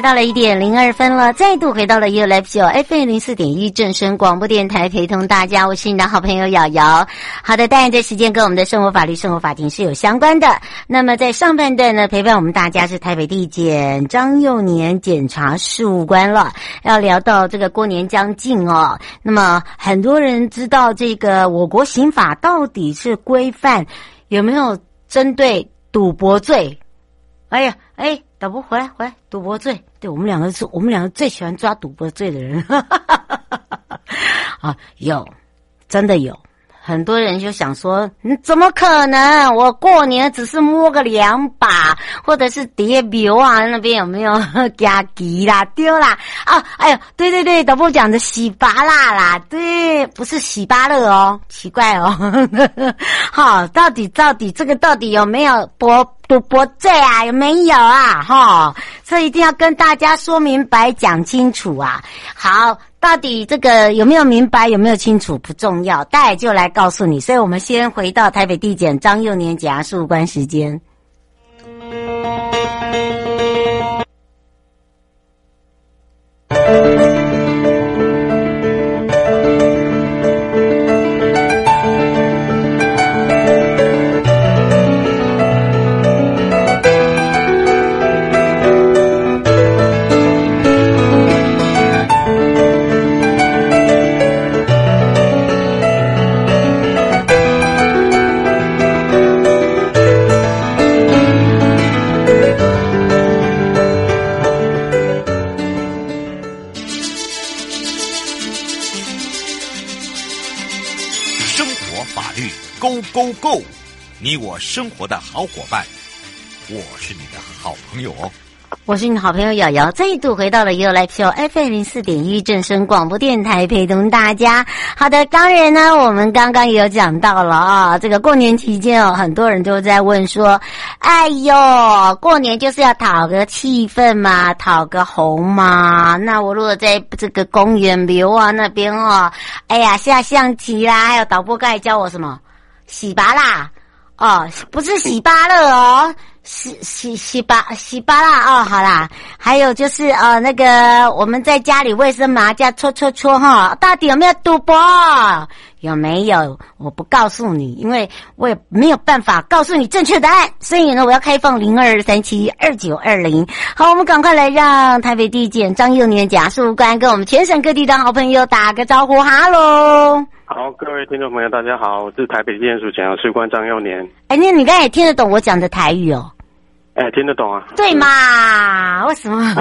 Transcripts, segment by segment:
到了一点零二分了，再度回到了 You Live Show FM 零四点一正声广播电台，陪同大家，我是你的好朋友瑶瑶。好的，当然这时间跟我们的生活法律生活法庭是有相关的。那么在上半段呢，陪伴我们大家是台北地检张幼年检察事务官了。要聊到这个过年将近哦，那么很多人知道这个我国刑法到底是规范有没有针对赌博罪？哎呀，哎，导播回来回来，赌博罪。对，我们两个是我们两个最喜欢抓赌博罪的人，啊，有，真的有。很多人就想说，你怎么可能？我过年只是摸个两把，或者是叠表啊，那边有没有 加急啦、丢啦？啊，哎呦，对对对，导播讲的洗拔辣啦，对，不是洗芭乐哦，奇怪哦。好，到底到底这个到底有没有博赌博罪啊？有没有啊？哈，这一定要跟大家说明白、讲清楚啊。好。到底这个有没有明白，有没有清楚不重要，待就来告诉你。所以我们先回到台北地检张幼年检察事务官时间。Go Go，你我生活的好伙伴，我是你的好朋友哦。我是你的好朋友瑶瑶，再度回到了 You Live Show FM 零四点一正声广播电台，陪同大家。好的，当然呢，我们刚刚也有讲到了啊，这个过年期间哦，很多人都在问说，哎呦，过年就是要讨个气氛嘛，讨个红嘛。那我如果在这个公园游啊那边哦，哎呀，下象棋啦，还有导播刚才教我什么？洗拔啦，哦，不是洗巴乐哦，洗洗洗拔洗拔啦哦，好啦，还有就是呃那个我们在家里卫生麻将搓搓搓哈，到底有没有赌博？有没有？我不告诉你，因为我也没有办法告诉你正确答案，所以呢，我要开放零二三七二九二零。好，我们赶快来让台北地检张幼年检察官跟我们全省各地的好朋友打个招呼，哈喽。好，各位听众朋友，大家好，我是台北地检署检察事务官张幼年。哎，那你刚才也听得懂我讲的台语哦？哎，听得懂啊？对嘛？为什么？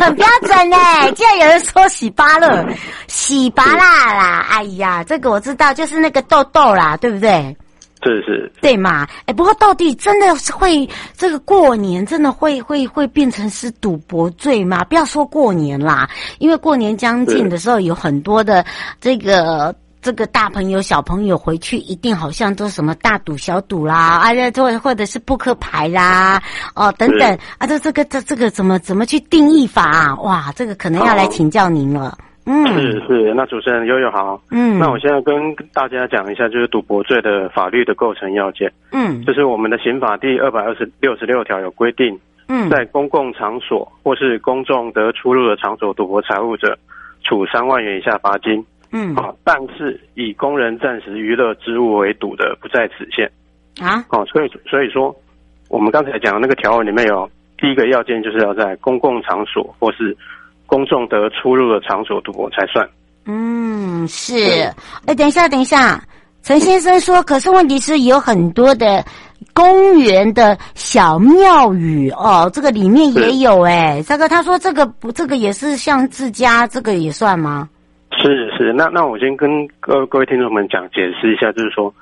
很标准呢？竟然有人说洗芭乐，洗巴啦啦！哎呀，这个我知道，就是那个豆豆啦，对不对？是是。对嘛？哎，不过到底真的是会这个过年真的会会会变成是赌博罪吗？不要说过年啦，因为过年将近的时候，有很多的这个。这个大朋友小朋友回去一定好像都什么大赌小赌啦，啊，或或者是扑克牌啦，哦等等啊，这这个这这个怎么怎么去定义法啊？哇，这个可能要来请教您了。嗯，是是，那主持人悠悠好。嗯，那我现在跟大家讲一下，就是赌博罪的法律的构成要件。嗯，就是我们的刑法第二百二十六十六条有规定，嗯，在公共场所或是公众得出入的场所赌博财物者，处三万元以下罚金。嗯，啊，但是以工人暂时娱乐之物为赌的，不在此限啊。哦，所以所以说，我们刚才讲的那个条文里面有第一个要件，就是要在公共场所或是公众得出入的场所赌博才算。嗯，是。哎，等一下，等一下，陈先生说，可是问题是有很多的公园的小庙宇哦，这个里面也有哎，这个他说这个不，这个也是像自家，这个也算吗？是是，那那我先跟各各位听众们讲解释一下，就是说，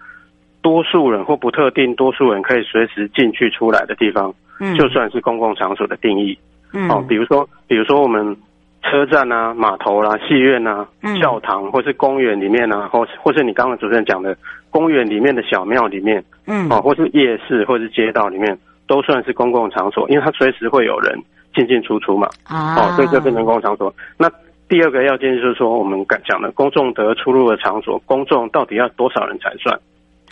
多数人或不特定多数人可以随时进去出来的地方，嗯，就算是公共场所的定义，嗯，哦，比如说比如说我们车站啊、码头啦、啊、戏院啊、嗯、教堂或是公园里面啊，或或是你刚刚主持人讲的公园里面的小庙里面，嗯，哦，或是夜市或是街道里面，都算是公共场所，因为它随时会有人进进出出嘛，啊，哦，所以这变成公共场所，那。第二个要件就是说，我们敢讲的公众得出入的场所，公众到底要多少人才算？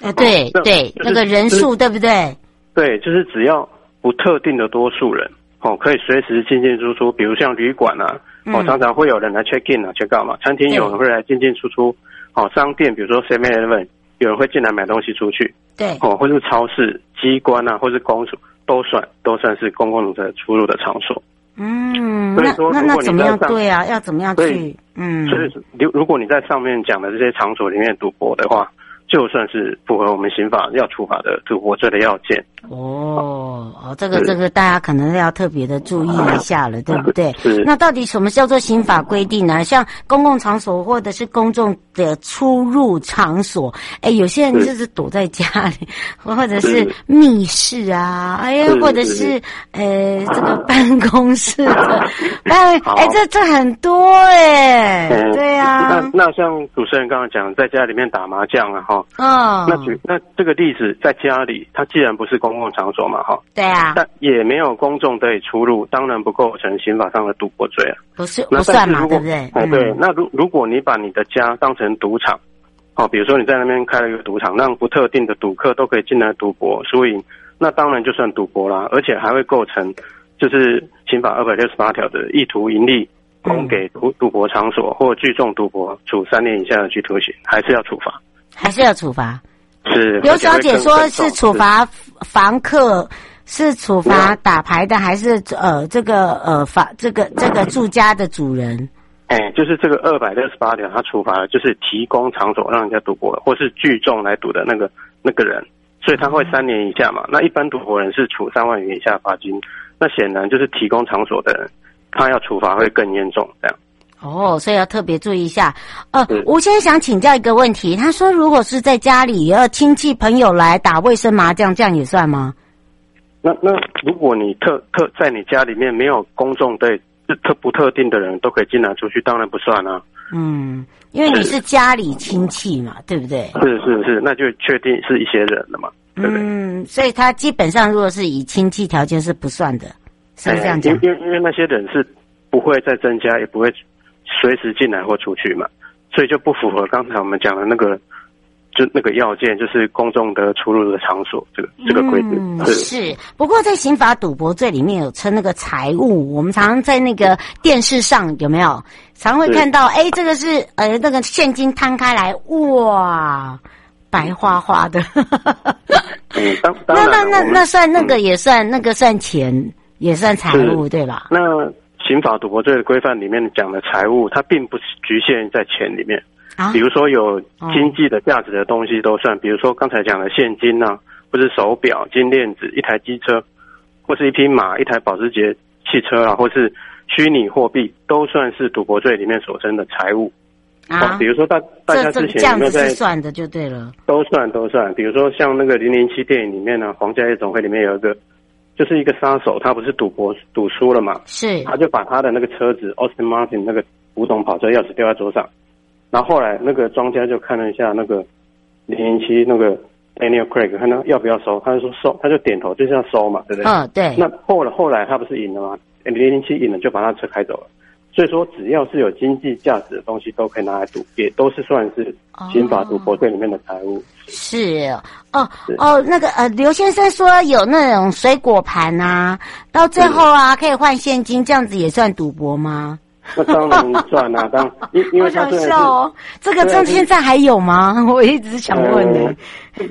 呃，对对，就是、那个人数对不对？对，就是只要不特定的多数人，哦，可以随时进进出出。比如像旅馆啊，哦，常常会有人来 check in 啊，check out 嘛。餐厅有人会来进进出出。哦，商店比如说 Seven Eleven，有人会进来买东西出去。对。哦，或是超市、机关啊，或是公署，都算都算是公共的出入的场所。嗯，那那那怎么样？对啊，要怎么样去？嗯，所以如如果你在上面讲的这些场所里面赌博的话，就算是符合我们刑法要处罚的赌博罪的要件。哦哦，这个这个大家可能要特别的注意一下了，对不对？那到底什么叫做刑法规定呢？像公共场所或者是公众的出入场所，哎，有些人就是躲在家里，或者是密室啊，哎呀，或者是呃这个办公室的，哎哎，这这很多哎，对呀。那那像主持人刚刚讲，在家里面打麻将啊，哈，嗯，那举那这个例子，在家里，他既然不是公公共场所嘛，哈，对啊，但也没有公众得以出入，当然不构成刑法上的赌博罪啊，不是不算嘛，对不对？哎，对，那如如果你把你的家当成赌场，哦，比如说你在那边开了一个赌场，让不特定的赌客都可以进来赌博输赢，那当然就算赌博啦，而且还会构成就是刑法二百六十八条的意图盈利，供给赌赌博场所或聚众赌博，处三年以下的拘徒刑，还是要处罚，还是要处罚。是刘小姐说，是处罚房客，是处罚打牌的，还是呃这个呃房这个这个住家的主人？哎，就是这个二百六十八条，他处罚的就是提供场所让人家赌博，或是聚众来赌的那个那个人，所以他会三年以下嘛。那一般赌博人是处三万元以下罚金，那显然就是提供场所的人，他要处罚会更严重这样。哦，所以要特别注意一下。呃，我现在想请教一个问题，他说，如果是在家里，要亲戚朋友来打卫生麻将，这样也算吗？那那如果你特特在你家里面没有公众对特不特定的人都可以进来出去，当然不算啊。嗯，因为你是家里亲戚嘛，对不对？是是是，那就确定是一些人了嘛，对不对？嗯，所以他基本上如果是以亲戚条件是不算的，是这样讲。因为因为那些人是不会再增加，也不会。随时进来或出去嘛，所以就不符合刚才我们讲的那个，就那个要件，就是公众的出入的场所这个这个规定。嗯，是。不过在刑法赌博罪里面有称那个财物，我们常常在那个电视上有没有常会看到？哎，这个是呃那个现金摊开来，哇，白花花的。嗯，当当那那那那算那个也算那个算钱也算财物对吧？那。刑法赌博罪的规范里面讲的财物，它并不是局限在钱里面。啊，比如说有经济的价值的东西都算，比如说刚才讲的现金呐、啊，或是手表、金链子、一台机车，或是一匹马、一台保时捷汽车啊，或是虚拟货币，都算是赌博罪里面所称的财物。啊，比如说大大家之前有没有在算的就对了，都算都算。比如说像那个零零七电影里面呢，《皇家夜总会》里面有一个。就是一个杀手，他不是赌博赌输了嘛？是，他就把他的那个车子 Austin Martin 那个古董跑车钥匙掉在桌上，然后后来那个庄家就看了一下那个零零七那个 Daniel Craig，看他要不要收，他就说收，他就点头，就是要收嘛，对不对？嗯，对。那后来后来他不是赢了吗？零零七赢了，就把他车开走了。所以说，只要是有经济价值的东西，都可以拿来赌，也都是算是刑法赌博罪里面的财物。是哦哦，那个呃，刘先生说有那种水果盘啊，到最后啊可以换现金，这样子也算赌博吗？那当然算啊，当因因为他是笑哦，这个证现在还有吗？我一直想问呢。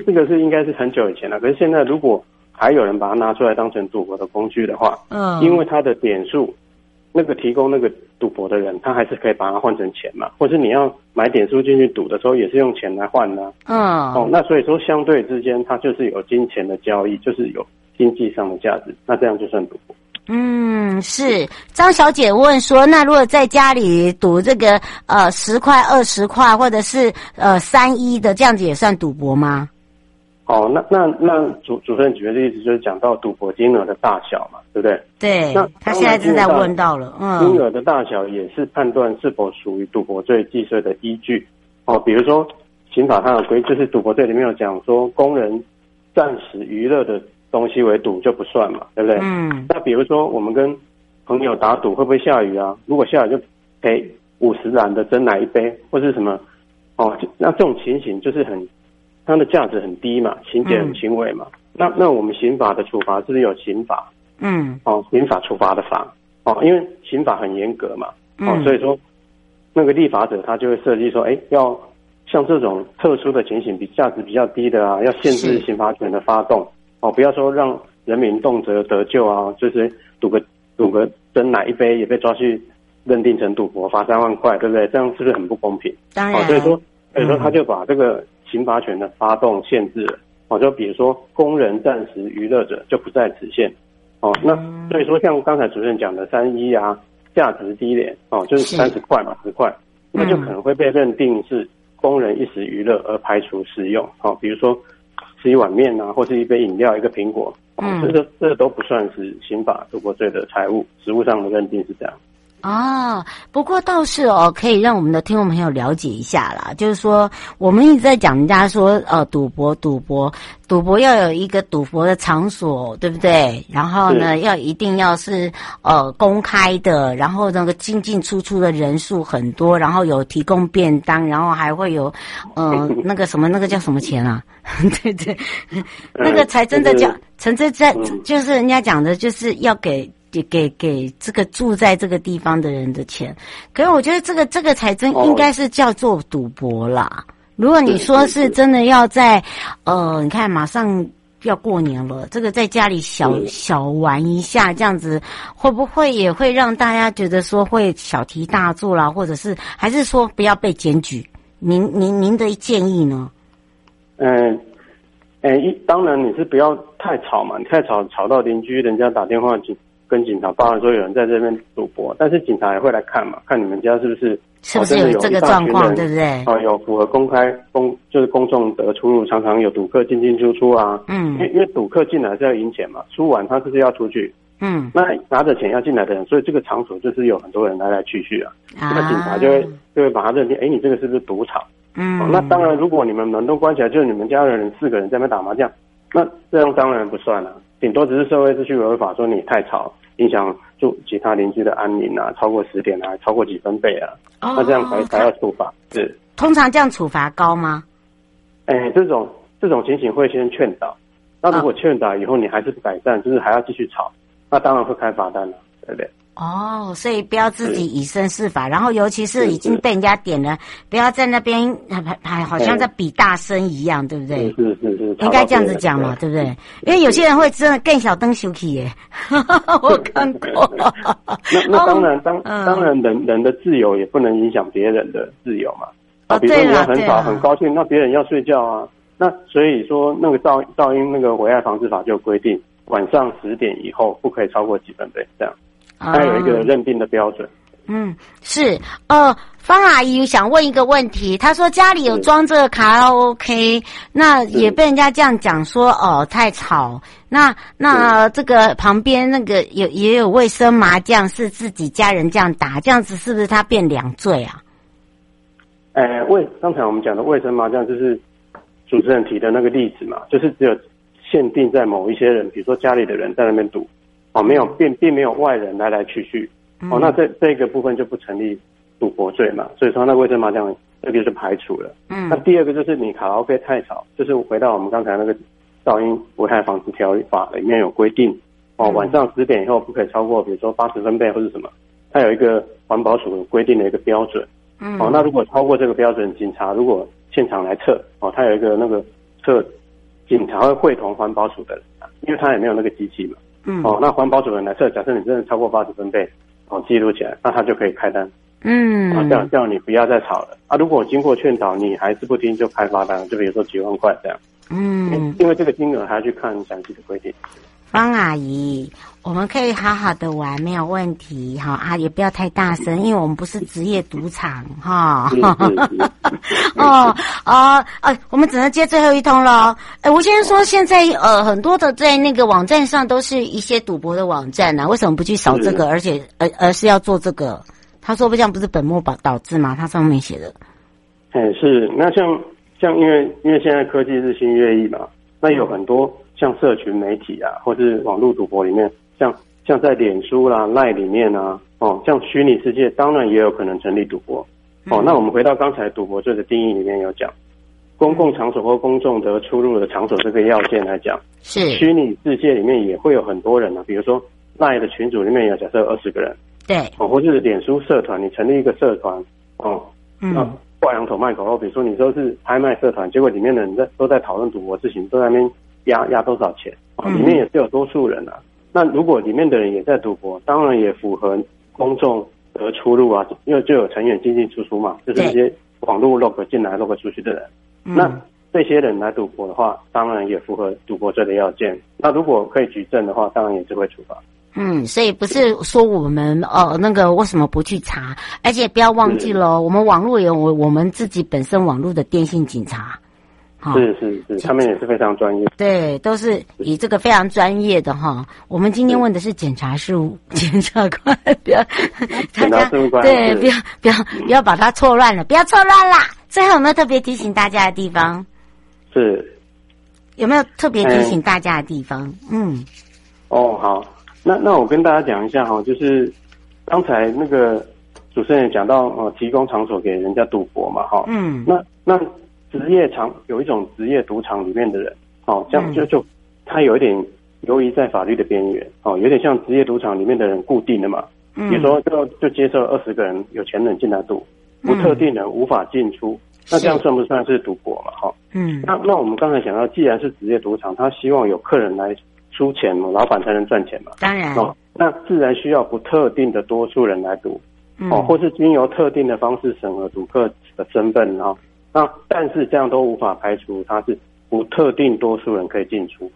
这个是应该是很久以前了，可是现在如果还有人把它拿出来当成赌博的工具的话，嗯，因为它的点数。那个提供那个赌博的人，他还是可以把它换成钱嘛，或是你要买点数进去赌的时候，也是用钱来换呢、啊。嗯，哦，那所以说相对之间，它就是有金钱的交易，就是有经济上的价值，那这样就算赌博。嗯，是张小姐问说，那如果在家里赌这个呃十块、二十块，或者是呃三一的，这样子也算赌博吗？哦，那那那主主持人举的例子就是讲到赌博金额的大小嘛，对不对？对。那他现在正在问到了，嗯，金额的大小也是判断是否属于赌博罪计税的依据。哦，比如说刑法上有规，就是赌博罪里面有讲说，工人暂时娱乐的东西为赌就不算嘛，对不对？嗯。那比如说我们跟朋友打赌会不会下雨啊？如果下雨就赔五十元的真奶一杯，或是什么？哦，那这种情形就是很。它的价值很低嘛，情节很轻微嘛。嗯、那那我们刑法的处罚是不是有刑法？嗯，哦，刑法处罚的法哦，因为刑法很严格嘛，哦，嗯、所以说那个立法者他就会设计说，哎，要像这种特殊的情形，比价值比较低的啊，要限制刑罚权的发动哦，不要说让人民动辄得救啊，就是赌个赌个真奶一杯也被抓去认定成赌博，罚三万块，对不对？这样是不是很不公平？当然，哦、所以说所以说他就把这个。刑罚权的发动限制了，哦，就比如说工人暂时娱乐者就不在此限，哦，那所以说像刚才主任讲的三一啊，价值低廉，哦，就是三十块嘛，十块，那就可能会被认定是工人一时娱乐而排除使用，哦，比如说吃一碗面啊，或是一杯饮料、一个苹果，哦，这个这个都不算是刑法赌博罪的财物，实物上的认定是这样。啊，不过倒是哦，可以让我们的听众朋友了解一下啦。就是说，我们一直在讲人家说，呃，赌博，赌博，赌博要有一个赌博的场所，对不对？然后呢，要一定要是呃公开的，然后那个进进出出的人数很多，然后有提供便当，然后还会有呃 那个什么那个叫什么钱啊？对对，那个才真的叫，才真在就是人家讲的，就是要给。给给给这个住在这个地方的人的钱，可是我觉得这个这个才真应该是叫做赌博啦。如果你说是真的要在，呃，你看马上要过年了，这个在家里小小玩一下，这样子会不会也会让大家觉得说会小题大做啦，或者是还是说不要被检举？您您您的建议呢？嗯，哎，一当然你是不要太吵嘛，你太吵吵到邻居，人家打电话去。跟警察报案说有人在这边赌博，但是警察也会来看嘛，看你们家是不是是不是有这个状况，对不对？哦，有符合公开公就是公众的出入，常常有赌客进进出出啊。嗯，因为因为赌客进来是要赢钱嘛，输完他就是要出去？嗯，那拿着钱要进来的人，所以这个场所就是有很多人来来去去啊。啊，那警察就会就会把他认定，哎，你这个是不是赌场？嗯、哦，那当然，如果你们门都关起来，就是你们家的人四个人在那边打麻将，那这样当然不算了，顶多只是社会秩序维护法说你太吵。影响住其他邻居的安宁啊，超过十点啊，超过几分贝啊，哦、那这样才才要处罚。是，通常这样处罚高吗？哎、欸，这种这种情形会先劝导，那如果劝导以后你还是不改善，就是还要继续吵，那当然会开罚单了，对不对？哦，所以不要自己以身试法，是然后尤其是已经被人家点了，不要在那边还还好像在比大声一样，对不对？是是是，是应该这样子讲嘛，对，不对？因为有些人会真的更小灯羞气耶，我看过。那那当然，当当然人人的自由也不能影响别人的自由嘛。啊，比如说你要很吵很高兴，那别人要睡觉啊。那所以说，那个噪噪音那个危害防治法就规定，晚上十点以后不可以超过几分贝这样。它有一个认定的标准。嗯，是。哦，方阿姨想问一个问题，她说家里有装这个卡拉 OK，那也被人家这样讲说哦太吵。那那这个旁边那个有也有卫生麻将，是自己家人这样打，这样子是不是他变两罪啊？呃，卫刚才我们讲的卫生麻将就是主持人提的那个例子嘛，就是只有限定在某一些人，比如说家里的人在那边赌。哦，没有，并并没有外人来来去去，哦，那这这个部分就不成立赌博罪嘛，所以说那卫生麻将这个是排除了。嗯，那第二个就是你卡拉 OK 太吵，就是回到我们刚才那个噪音危害防治条例法里面有规定，哦，晚上十点以后不可以超过，比如说八十分贝或者什么，它有一个环保署规定的一个标准。嗯，哦，那如果超过这个标准，警察如果现场来测，哦，它有一个那个测，警察会会同环保署的人，因为他也没有那个机器嘛。嗯，哦，那环保主任来测，假设你真的超过八十分贝，哦记录起来，那他就可以开单。嗯，啊，叫叫你不要再吵了啊！如果经过劝导你还是不听，就开罚单，就比如说几万块这样。嗯，因为这个金额还要去看详细的规定。方阿姨，我们可以好好的玩，没有问题哈啊，也不要太大声，因为我们不是职业赌场哈。哦哦哦，我们只能接最后一通了。哎，吴先生说，现在呃很多的在那个网站上都是一些赌博的网站呢、啊，为什么不去扫这个，而且而而是要做这个？他说不这样不是本末倒置吗？他上面写的。哎，是那像像因为因为现在科技日新月异嘛，那有很多。像社群媒体啊，或是网络赌博里面，像像在脸书啦、赖里面啊，哦，像虚拟世界，当然也有可能成立赌博。哦，那我们回到刚才赌博罪的定义里面有讲，公共场所或公众的出入的场所这个要件来讲，是虚拟世界里面也会有很多人啊，比如说赖的群组里面有假设有二十个人，对，哦，或是脸书社团，你成立一个社团，哦，嗯，挂羊头卖狗肉，比如说你说是拍卖社团，结果里面的人在都在讨论赌博事情，都在那边。押押多少钱？啊，里面也是有多数人啊。那如果里面的人也在赌博，当然也符合公众的出入啊，因为就有成员进进出出嘛，就是一些网络 log 进来 log 出去的人。那这些人来赌博的话，当然也符合赌博罪的要件。那如果可以举证的话，当然也是会处罚。嗯，所以不是说我们呃那个为什么不去查？而且不要忘记了，我们网络有我我们自己本身网络的电信警察。是是是，他们也是非常专业。对，都是以这个非常专业的哈。我们今天问的是检察事务检察官，不要检察事务官对，不要不要不要把它错乱了，不要错乱啦。最后有没有特别提醒大家的地方？是，有没有特别提醒大家的地方？嗯，嗯哦，好，那那我跟大家讲一下哈，就是刚才那个主持人讲到呃，提供场所给人家赌博嘛，哈，嗯，那那。职业场有一种职业赌场里面的人，哦，这样就就他有一点游移在法律的边缘，哦，有点像职业赌场里面的人固定的嘛，比如说就就接受二十个人有钱人进来赌，不特定人无法进出，那这样算不算是赌博嘛？哈，嗯，那那我们刚才讲到，既然是职业赌场，他希望有客人来出钱嘛，老板才能赚钱嘛，当然，哦，那自然需要不特定的多数人来赌，哦，或是经由特定的方式审核赌客的身份，然后。那但是这样都无法排除他是不特定多数人可以进出，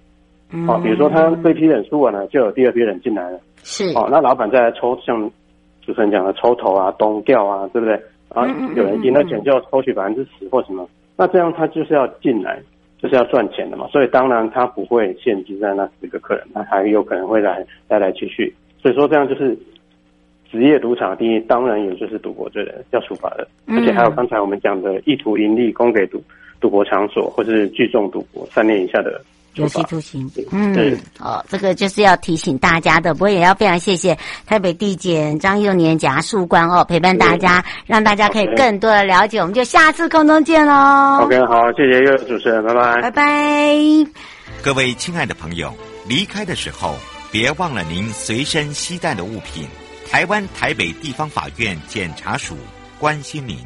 嗯，哦，比如说他这批人输完了，就有第二批人进来了，是，哦，那老板再来抽，像主持人讲的抽头啊、东调啊，对不对？啊，有人赢了钱就要抽取百分之十或什么，那这样他就是要进来，就是要赚钱的嘛，所以当然他不会限制在那十个客人，他还有可能会来来来去去，所以说这样就是。职业赌场的定义当然也就是赌博罪的要处罚的，而且还有刚才我们讲的意图盈利供给赌赌博场所或是聚众赌博三年以下的有期徒刑。嗯，对，哦，这个就是要提醒大家的。不过也要非常谢谢台北地检张幼年检察官哦，陪伴大家，让大家可以更多的了解。我们就下次空中见喽。OK，好，谢谢岳主持人，拜拜，拜拜。各位亲爱的朋友，离开的时候别忘了您随身携带的物品。台湾台北地方法院检察署关心您。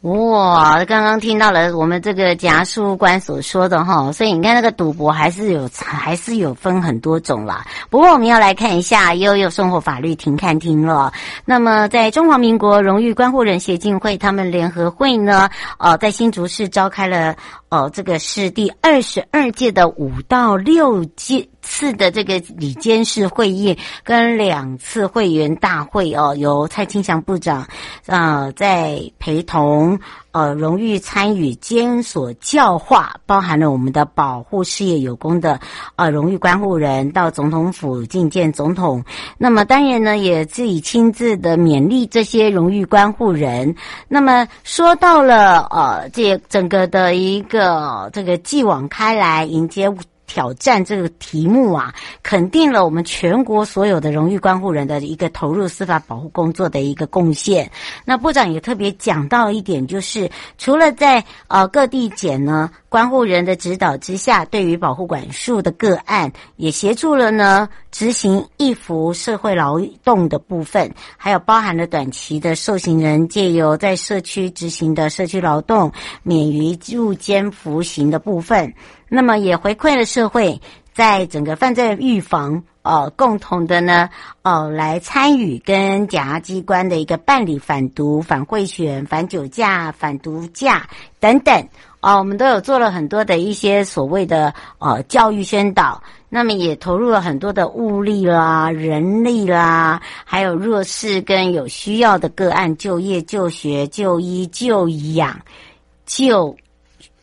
哇，刚刚听到了我们这个检察官所说的哈，所以你看那个赌博还是有，还是有分很多种啦。不过我们要来看一下悠悠生活法律停看听了。那么在中华民国荣誉关护人协进会他们联合会呢，呃，在新竹市召开了。哦，这个是第二十二届的五到六届次的这个里监事会议，跟两次会员大会哦，由蔡清祥部长啊、呃、在陪同。呃，荣誉参与监所教化，包含了我们的保护事业有功的呃荣誉关护人到总统府觐见总统。那么当然呢，也自己亲自的勉励这些荣誉关护人。那么说到了呃，这整个的一个这个继往开来迎接。挑战这个题目啊，肯定了我们全国所有的荣誉关护人的一个投入司法保护工作的一个贡献。那部长也特别讲到一点，就是除了在呃各地检呢，关护人的指导之下，对于保护管束的个案，也协助了呢执行易服社会劳动的部分，还有包含了短期的受刑人借由在社区执行的社区劳动，免于入监服刑的部分。那么也回馈了社会，在整个犯罪预防呃共同的呢，呃来参与跟检察机关的一个办理反毒、反贿选、反酒驾、反毒驾等等。哦，我们都有做了很多的一些所谓的呃教育宣导，那么也投入了很多的物力啦、人力啦，还有弱势跟有需要的个案就业、就学、就医、就养、就，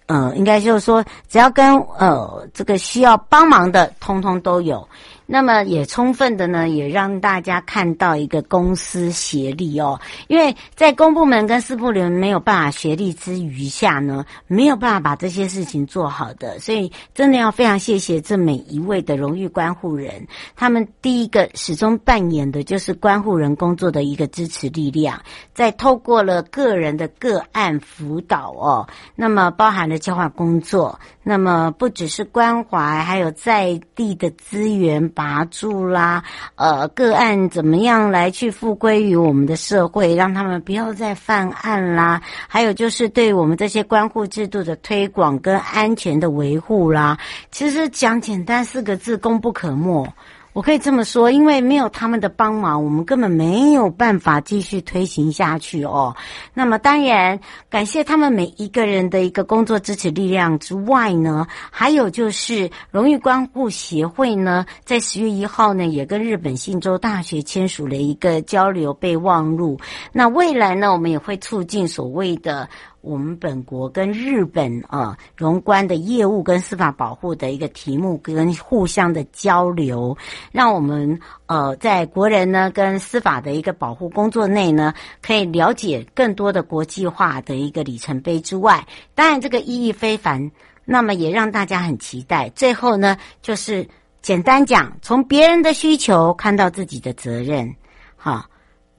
呃，应该就是说，只要跟呃这个需要帮忙的，通通都有。那么也充分的呢，也让大家看到一个公私协力哦，因为在公部门跟私部门没有办法协力之余下呢，没有办法把这些事情做好的，所以真的要非常谢谢这每一位的荣誉关护人，他们第一个始终扮演的就是关护人工作的一个支持力量，在透过了个人的个案辅导哦，那么包含了交换工作，那么不只是关怀，还有在地的资源。拿住啦，呃，个案怎么样来去复归于我们的社会，让他们不要再犯案啦。还有就是对我们这些关护制度的推广跟安全的维护啦。其实讲简单四个字，功不可没。我可以这么说，因为没有他们的帮忙，我们根本没有办法继续推行下去哦。那么，当然感谢他们每一个人的一个工作支持力量之外呢，还有就是荣誉关护协会呢，在十月一号呢，也跟日本信州大学签署了一个交流备忘录。那未来呢，我们也会促进所谓的。我们本国跟日本啊，荣关的业务跟司法保护的一个题目跟互相的交流，让我们呃在国人呢跟司法的一个保护工作内呢，可以了解更多的国际化的一个里程碑之外，当然这个意义非凡，那么也让大家很期待。最后呢，就是简单讲，从别人的需求看到自己的责任，好，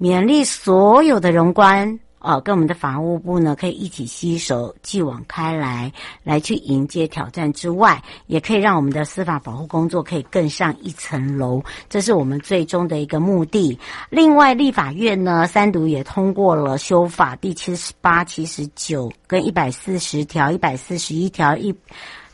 勉励所有的荣关。哦，跟我们的法务部呢，可以一起携手继往开来，来去迎接挑战之外，也可以让我们的司法保护工作可以更上一层楼，这是我们最终的一个目的。另外，立法院呢，三读也通过了修法第七十八、七十九跟一百四十条、一百四十一条、一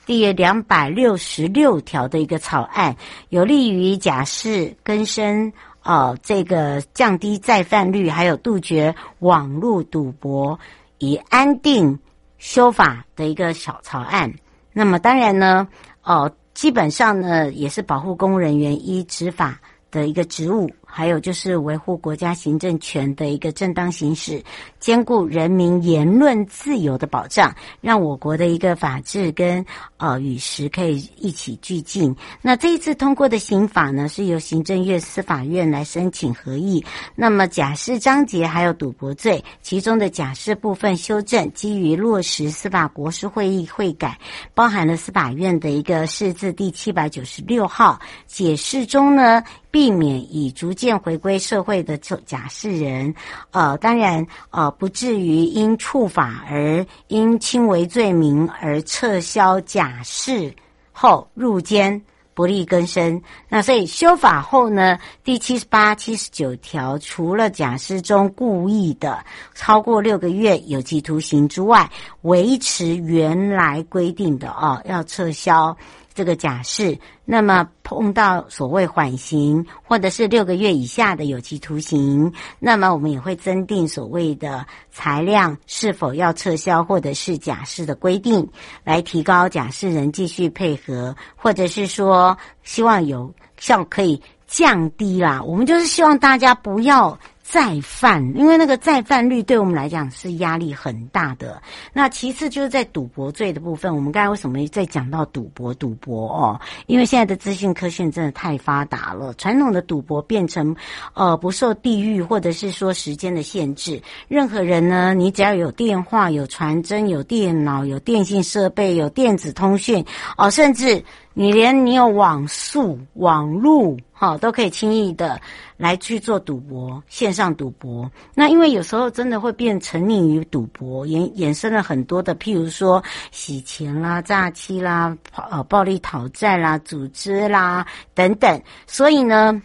第两百六十六条的一个草案，有利于假释更生。哦，这个降低再犯率，还有杜绝网络赌博，以安定修法的一个小草案。那么当然呢，哦，基本上呢，也是保护公务人员依执法的一个职务。还有就是维护国家行政权的一个正当行使，兼顾人民言论自由的保障，让我国的一个法治跟呃与时可以一起俱进。那这一次通过的刑法呢，是由行政院司法院来申请合议。那么假释章节还有赌博罪，其中的假释部分修正，基于落实司法国是会议会改，包含了司法院的一个释字第七百九十六号解释中呢。避免以逐渐回归社会的假释人，呃，当然，呃，不至于因触法而因轻微罪名而撤销假释后入监不力更生。那所以修法后呢，第七十八、七十九条，除了假释中故意的超过六个月有期徒刑之外，维持原来规定的哦，要撤销。这个假释，那么碰到所谓缓刑或者是六个月以下的有期徒刑，那么我们也会增订所谓的裁量是否要撤销或者是假释的规定，来提高假释人继续配合，或者是说希望有效可以降低啦。我们就是希望大家不要。再犯，因为那个再犯率对我们来讲是压力很大的。那其次就是在赌博罪的部分，我们刚才为什么在讲到赌博？赌博哦，因为现在的资讯科学真的太发达了，传统的赌博变成呃不受地域或者是说时间的限制，任何人呢，你只要有电话、有传真、有电脑、有电信设备、有电子通讯哦，甚至。你连你有网速、网路，哈，都可以轻易的来去做赌博，线上赌博。那因为有时候真的会变沉溺于赌博，衍衍生了很多的，譬如说洗钱啦、诈欺啦、呃暴力讨债啦、组织啦等等。所以呢，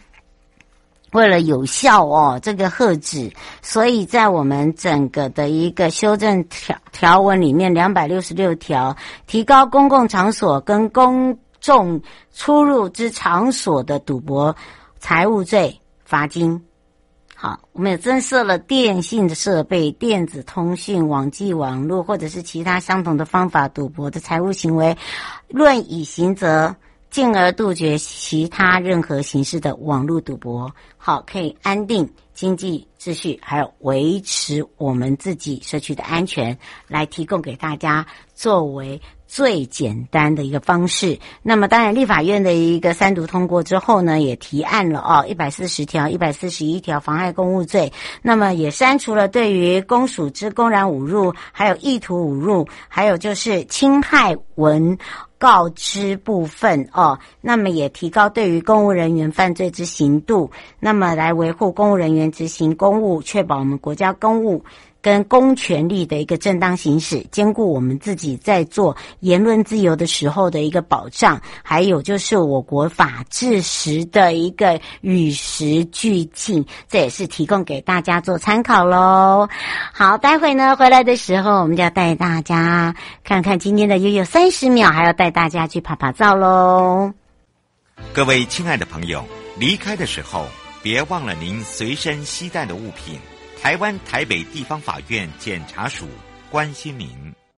为了有效哦这个遏止，所以在我们整个的一个修正条条文里面，两百六十六条提高公共场所跟公重出入之场所的赌博财物罪，罚金。好，我们也增设了电信的设备、电子通讯、网际网络或者是其他相同的方法赌博的财务行为，论以刑责，进而杜绝其他任何形式的网络赌博。好，可以安定经济秩序，还有维持我们自己社区的安全，来提供给大家作为。最简单的一个方式。那么，当然，立法院的一个三读通过之后呢，也提案了哦，一百四十条、一百四十一条妨碍公务罪。那么，也删除了对于公署之公然侮辱，还有意图侮辱，还有就是侵害文告知部分哦。那么，也提高对于公务人员犯罪之刑度，那么来维护公务人员执行公务，确保我们国家公务。跟公权力的一个正当行使，兼顾我们自己在做言论自由的时候的一个保障，还有就是我国法治时的一个与时俱进，这也是提供给大家做参考喽。好，待会呢回来的时候，我们就要带大家看看今天的悠悠三十秒，还要带大家去拍拍照喽。各位亲爱的朋友，离开的时候别忘了您随身携带的物品。台湾台北地方法院检察署关心民。